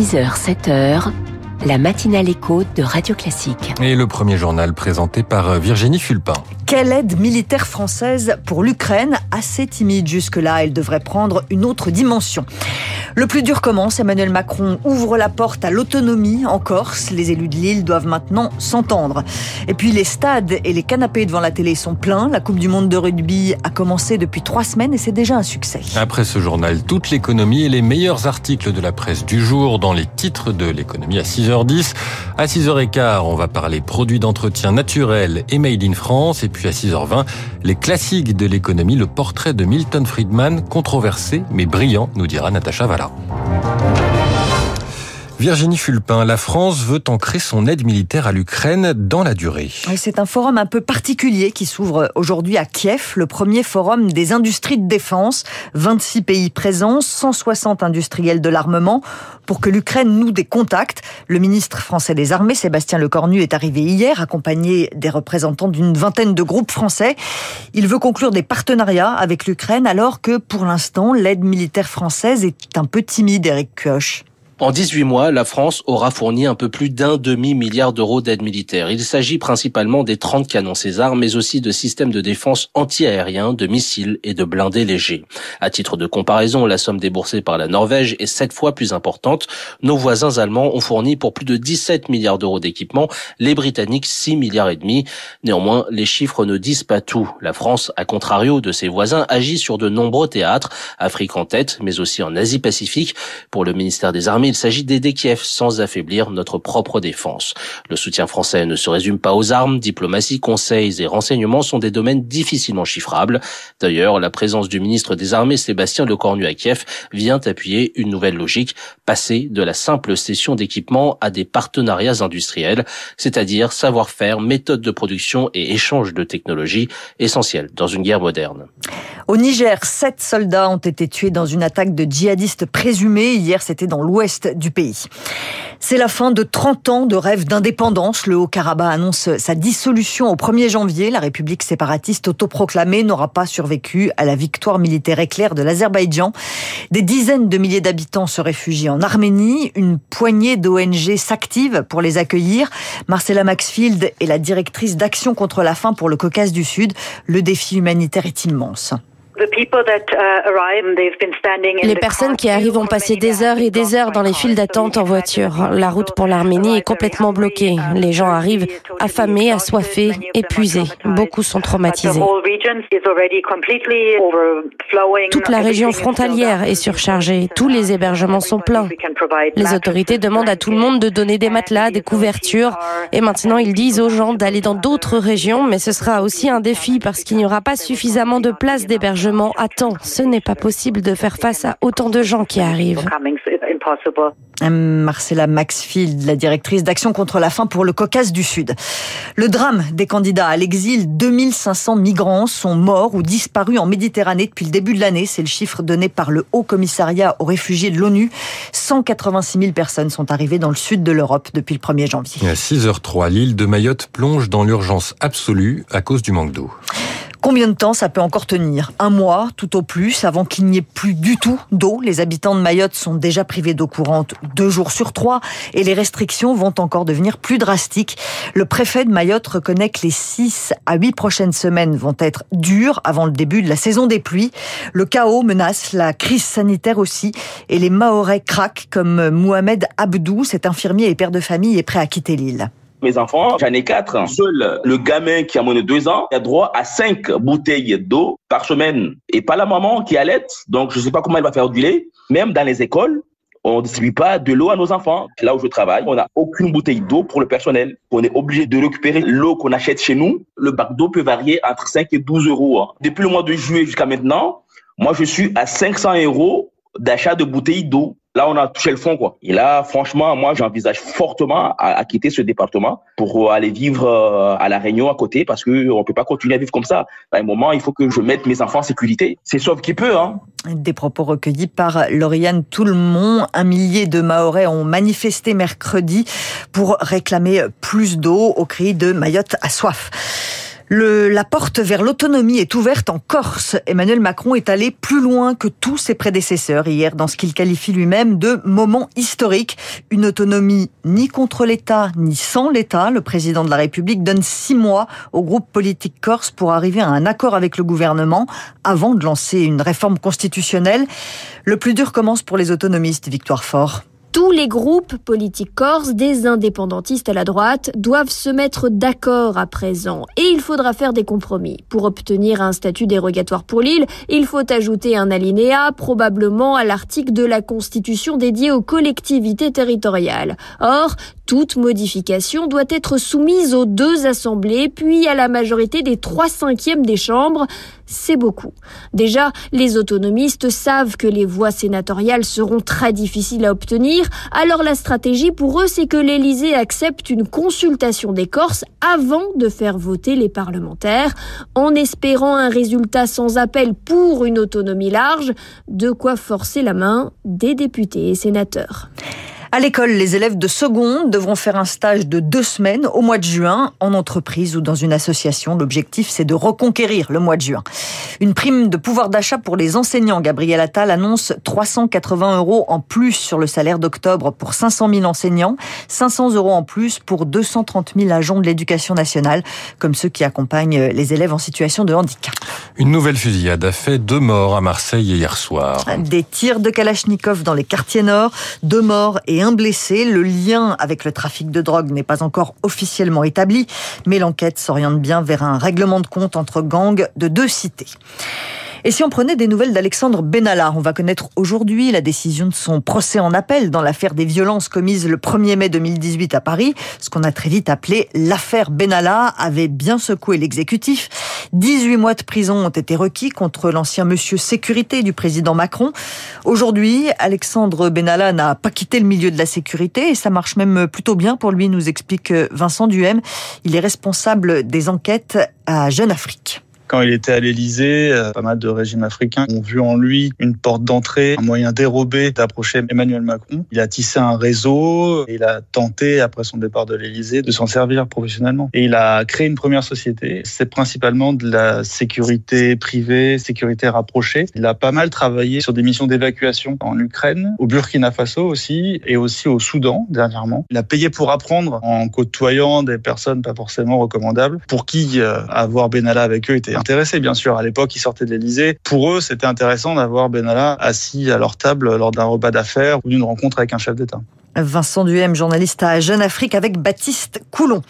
6h, 7h, la matinale écho de Radio Classique. Et le premier journal présenté par Virginie Fulpin. Quelle aide militaire française pour l'Ukraine? Assez timide jusque-là, elle devrait prendre une autre dimension. Le plus dur commence, Emmanuel Macron ouvre la porte à l'autonomie en Corse. Les élus de l'île doivent maintenant s'entendre. Et puis les stades et les canapés devant la télé sont pleins. La Coupe du Monde de rugby a commencé depuis trois semaines et c'est déjà un succès. Après ce journal, toute l'économie et les meilleurs articles de la presse du jour dans les titres de l'économie à 6h10. À 6h15, on va parler produits d'entretien naturels et made in France. Et puis à 6h20, les classiques de l'économie, le portrait de Milton Friedman, controversé mais brillant, nous dira Natacha Valla. Virginie Fulpin, la France veut ancrer son aide militaire à l'Ukraine dans la durée. C'est un forum un peu particulier qui s'ouvre aujourd'hui à Kiev, le premier forum des industries de défense. 26 pays présents, 160 industriels de l'armement pour que l'Ukraine noue des contacts. Le ministre français des Armées, Sébastien Lecornu, est arrivé hier accompagné des représentants d'une vingtaine de groupes français. Il veut conclure des partenariats avec l'Ukraine alors que pour l'instant l'aide militaire française est un peu timide, Eric Kioch. En 18 mois, la France aura fourni un peu plus d'un demi-milliard d'euros d'aide militaire. Il s'agit principalement des 30 canons César, mais aussi de systèmes de défense anti-aériens, de missiles et de blindés légers. À titre de comparaison, la somme déboursée par la Norvège est sept fois plus importante. Nos voisins allemands ont fourni pour plus de 17 milliards d'euros d'équipement, les Britanniques 6 milliards et demi. Néanmoins, les chiffres ne disent pas tout. La France, à contrario de ses voisins, agit sur de nombreux théâtres, Afrique en tête, mais aussi en Asie-Pacifique. Pour le ministère des Armées, il s'agit d'aider Kiev sans affaiblir notre propre défense. Le soutien français ne se résume pas aux armes, diplomatie, conseils et renseignements sont des domaines difficilement chiffrables. D'ailleurs, la présence du ministre des Armées Sébastien Lecornu à Kiev vient appuyer une nouvelle logique, passer de la simple cession d'équipements à des partenariats industriels, c'est-à-dire savoir-faire, méthode de production et échange de technologies essentiels dans une guerre moderne. Au Niger, sept soldats ont été tués dans une attaque de djihadistes présumés. Hier, c'était dans l'ouest du pays. C'est la fin de 30 ans de rêve d'indépendance. Le Haut-Karabakh annonce sa dissolution au 1er janvier. La République séparatiste autoproclamée n'aura pas survécu à la victoire militaire éclair de l'Azerbaïdjan. Des dizaines de milliers d'habitants se réfugient en Arménie. Une poignée d'ONG s'active pour les accueillir. Marcella Maxfield est la directrice d'Action contre la faim pour le Caucase du Sud. Le défi humanitaire est immense. Uh, les personnes qui arrivent ont passé des heures et des heures dans les files d'attente en voiture. La route pour l'Arménie est complètement bloquée. Les gens arrivent affamés, assoiffés, épuisés. Beaucoup sont traumatisés. Toute la région frontalière est surchargée. Tous les hébergements sont pleins. Les autorités demandent à tout le monde de donner des matelas, des couvertures. Et maintenant, ils disent aux gens d'aller dans d'autres régions. Mais ce sera aussi un défi parce qu'il n'y aura pas suffisamment de places d'hébergement Attends, Ce n'est pas possible de faire face à autant de gens qui arrivent. Marcella Maxfield, la directrice d'Action contre la faim pour le Caucase du Sud. Le drame des candidats à l'exil, 2500 migrants sont morts ou disparus en Méditerranée depuis le début de l'année. C'est le chiffre donné par le Haut Commissariat aux réfugiés de l'ONU. 186 000 personnes sont arrivées dans le sud de l'Europe depuis le 1er janvier. À 6h03, l'île de Mayotte plonge dans l'urgence absolue à cause du manque d'eau. Combien de temps ça peut encore tenir? Un mois, tout au plus, avant qu'il n'y ait plus du tout d'eau? Les habitants de Mayotte sont déjà privés d'eau courante deux jours sur trois et les restrictions vont encore devenir plus drastiques. Le préfet de Mayotte reconnaît que les six à huit prochaines semaines vont être dures avant le début de la saison des pluies. Le chaos menace la crise sanitaire aussi et les Mahorais craquent comme Mohamed Abdou, cet infirmier et père de famille, est prêt à quitter l'île. Mes enfants, j'en ai quatre. Seul le gamin qui a moins de deux ans a droit à cinq bouteilles d'eau par semaine. Et pas la maman qui allait. Donc, je ne sais pas comment elle va faire du lait. Même dans les écoles, on ne distribue pas de l'eau à nos enfants. Là où je travaille, on n'a aucune bouteille d'eau pour le personnel. On est obligé de récupérer l'eau qu'on achète chez nous. Le bac d'eau peut varier entre 5 et 12 euros. Hein. Depuis le mois de juillet jusqu'à maintenant, moi, je suis à 500 euros d'achat de bouteilles d'eau. Là, on a touché le fond, quoi. Et là, franchement, moi, j'envisage fortement à, quitter ce département pour aller vivre euh, à La Réunion à côté parce que on peut pas continuer à vivre comme ça. À un moment, il faut que je mette mes enfants en sécurité. C'est sauf qui peut, hein. Des propos recueillis par Lauriane Tout-le-Monde. Un millier de Mahorais ont manifesté mercredi pour réclamer plus d'eau au cri de Mayotte à soif. La porte vers l'autonomie est ouverte en Corse. Emmanuel Macron est allé plus loin que tous ses prédécesseurs hier dans ce qu'il qualifie lui-même de moment historique. Une autonomie ni contre l'État ni sans l'État. Le président de la République donne six mois au groupe politique corse pour arriver à un accord avec le gouvernement avant de lancer une réforme constitutionnelle. Le plus dur commence pour les autonomistes, Victoire Fort. Tous les groupes politiques corses, des indépendantistes à la droite, doivent se mettre d'accord à présent. Et il faudra faire des compromis. Pour obtenir un statut dérogatoire pour l'île, il faut ajouter un alinéa, probablement à l'article de la Constitution dédié aux collectivités territoriales. Or, toute modification doit être soumise aux deux assemblées, puis à la majorité des trois cinquièmes des chambres. C'est beaucoup. Déjà, les autonomistes savent que les voix sénatoriales seront très difficiles à obtenir, alors la stratégie pour eux, c'est que l'Élysée accepte une consultation des Corses avant de faire voter les parlementaires, en espérant un résultat sans appel pour une autonomie large, de quoi forcer la main des députés et sénateurs. À l'école, les élèves de seconde devront faire un stage de deux semaines au mois de juin en entreprise ou dans une association. L'objectif, c'est de reconquérir le mois de juin. Une prime de pouvoir d'achat pour les enseignants. Gabriel Attal annonce 380 euros en plus sur le salaire d'octobre pour 500 000 enseignants, 500 euros en plus pour 230 000 agents de l'éducation nationale, comme ceux qui accompagnent les élèves en situation de handicap. Une nouvelle fusillade a fait deux morts à Marseille hier soir. Des tirs de Kalachnikov dans les quartiers nord, deux morts et un blessé. Le lien avec le trafic de drogue n'est pas encore officiellement établi, mais l'enquête s'oriente bien vers un règlement de compte entre gangs de deux cités. Et si on prenait des nouvelles d'Alexandre Benalla, on va connaître aujourd'hui la décision de son procès en appel dans l'affaire des violences commises le 1er mai 2018 à Paris. Ce qu'on a très vite appelé l'affaire Benalla avait bien secoué l'exécutif. 18 mois de prison ont été requis contre l'ancien monsieur sécurité du président Macron. Aujourd'hui, Alexandre Benalla n'a pas quitté le milieu de la sécurité et ça marche même plutôt bien pour lui, nous explique Vincent Duhem. Il est responsable des enquêtes à Jeune Afrique. Quand il était à l'Élysée, euh, pas mal de régimes africains ont vu en lui une porte d'entrée, un moyen dérobé d'approcher Emmanuel Macron. Il a tissé un réseau, et il a tenté, après son départ de l'Élysée, de s'en servir professionnellement. Et il a créé une première société. C'est principalement de la sécurité privée, sécurité rapprochée. Il a pas mal travaillé sur des missions d'évacuation en Ukraine, au Burkina Faso aussi, et aussi au Soudan dernièrement. Il a payé pour apprendre en côtoyant des personnes pas forcément recommandables, pour qui euh, avoir Benalla avec eux était intéressés, bien sûr. À l'époque, ils sortaient de l'Elysée. Pour eux, c'était intéressant d'avoir Benalla assis à leur table lors d'un repas d'affaires ou d'une rencontre avec un chef d'État. Vincent Duhem, journaliste à Jeune Afrique avec Baptiste Coulon.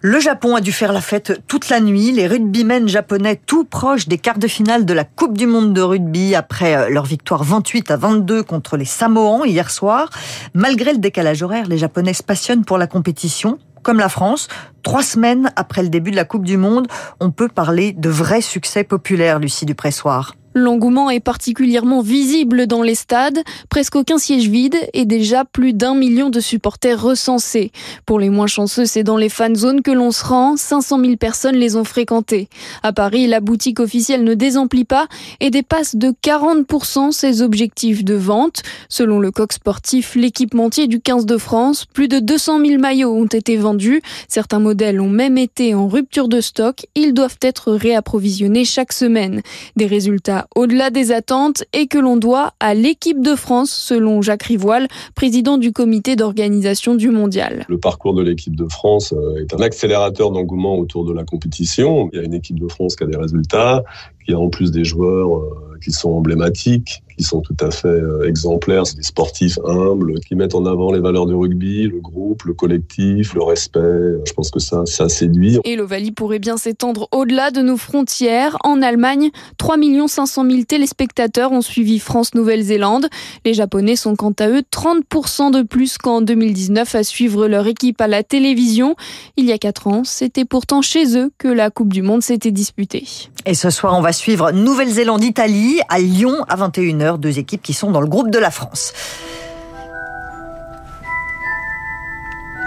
Le Japon a dû faire la fête toute la nuit. Les rugbymen japonais tout proches des quarts de finale de la Coupe du monde de rugby après euh, leur victoire 28 à 22 contre les Samoans hier soir. Malgré le décalage horaire, les Japonais se passionnent pour la compétition comme la France, trois semaines après le début de la Coupe du Monde, on peut parler de vrai succès populaire, Lucie Dupressoir. L'engouement est particulièrement visible dans les stades, presque aucun siège vide et déjà plus d'un million de supporters recensés. Pour les moins chanceux, c'est dans les fan zones que l'on se rend, 500 000 personnes les ont fréquentées. À Paris, la boutique officielle ne désemplit pas et dépasse de 40% ses objectifs de vente. Selon le coq sportif, l'équipementier du 15 de France, plus de 200 000 maillots ont été vendus. Certains modèles ont même été en rupture de stock. Ils doivent être réapprovisionnés chaque semaine. Des résultats au-delà des attentes et que l'on doit à l'équipe de France, selon Jacques Rivoile, président du comité d'organisation du mondial. Le parcours de l'équipe de France euh, est un accélérateur d'engouement autour de la compétition. Il y a une équipe de France qui a des résultats, qui a en plus des joueurs euh, qui sont emblématiques, qui sont tout à fait euh, exemplaires. C'est des sportifs humbles qui mettent en avant les valeurs du rugby, le groupe, le collectif, le respect. Je pense que ça, ça séduit. Et l'Ovalie pourrait bien s'étendre au-delà de nos frontières. En Allemagne, 3 500 000 téléspectateurs ont suivi France-Nouvelle-Zélande. Les Japonais sont quant à eux 30% de plus qu'en 2019 à suivre leur équipe à la télévision. Il y a 4 ans, c'était pourtant chez eux que la Coupe du Monde s'était disputée. Et ce soir, on va suivre Nouvelle-Zélande-Italie à Lyon à 21h deux équipes qui sont dans le groupe de la France.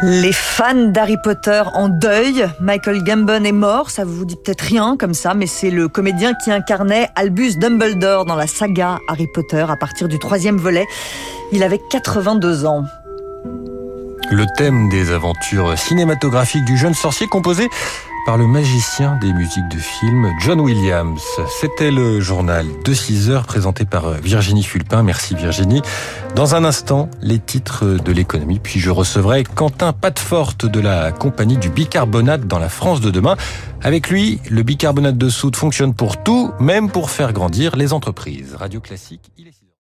Les fans d'Harry Potter en deuil. Michael Gambon est mort, ça vous dit peut-être rien comme ça, mais c'est le comédien qui incarnait Albus Dumbledore dans la saga Harry Potter à partir du troisième volet. Il avait 82 ans. Le thème des aventures cinématographiques du jeune sorcier composé par le magicien des musiques de film, John Williams. C'était le journal de 6 heures présenté par Virginie Fulpin. Merci Virginie. Dans un instant, les titres de l'économie, puis je recevrai Quentin Patforte de la compagnie du bicarbonate dans la France de demain. Avec lui, le bicarbonate de soude fonctionne pour tout, même pour faire grandir les entreprises. Radio Classique,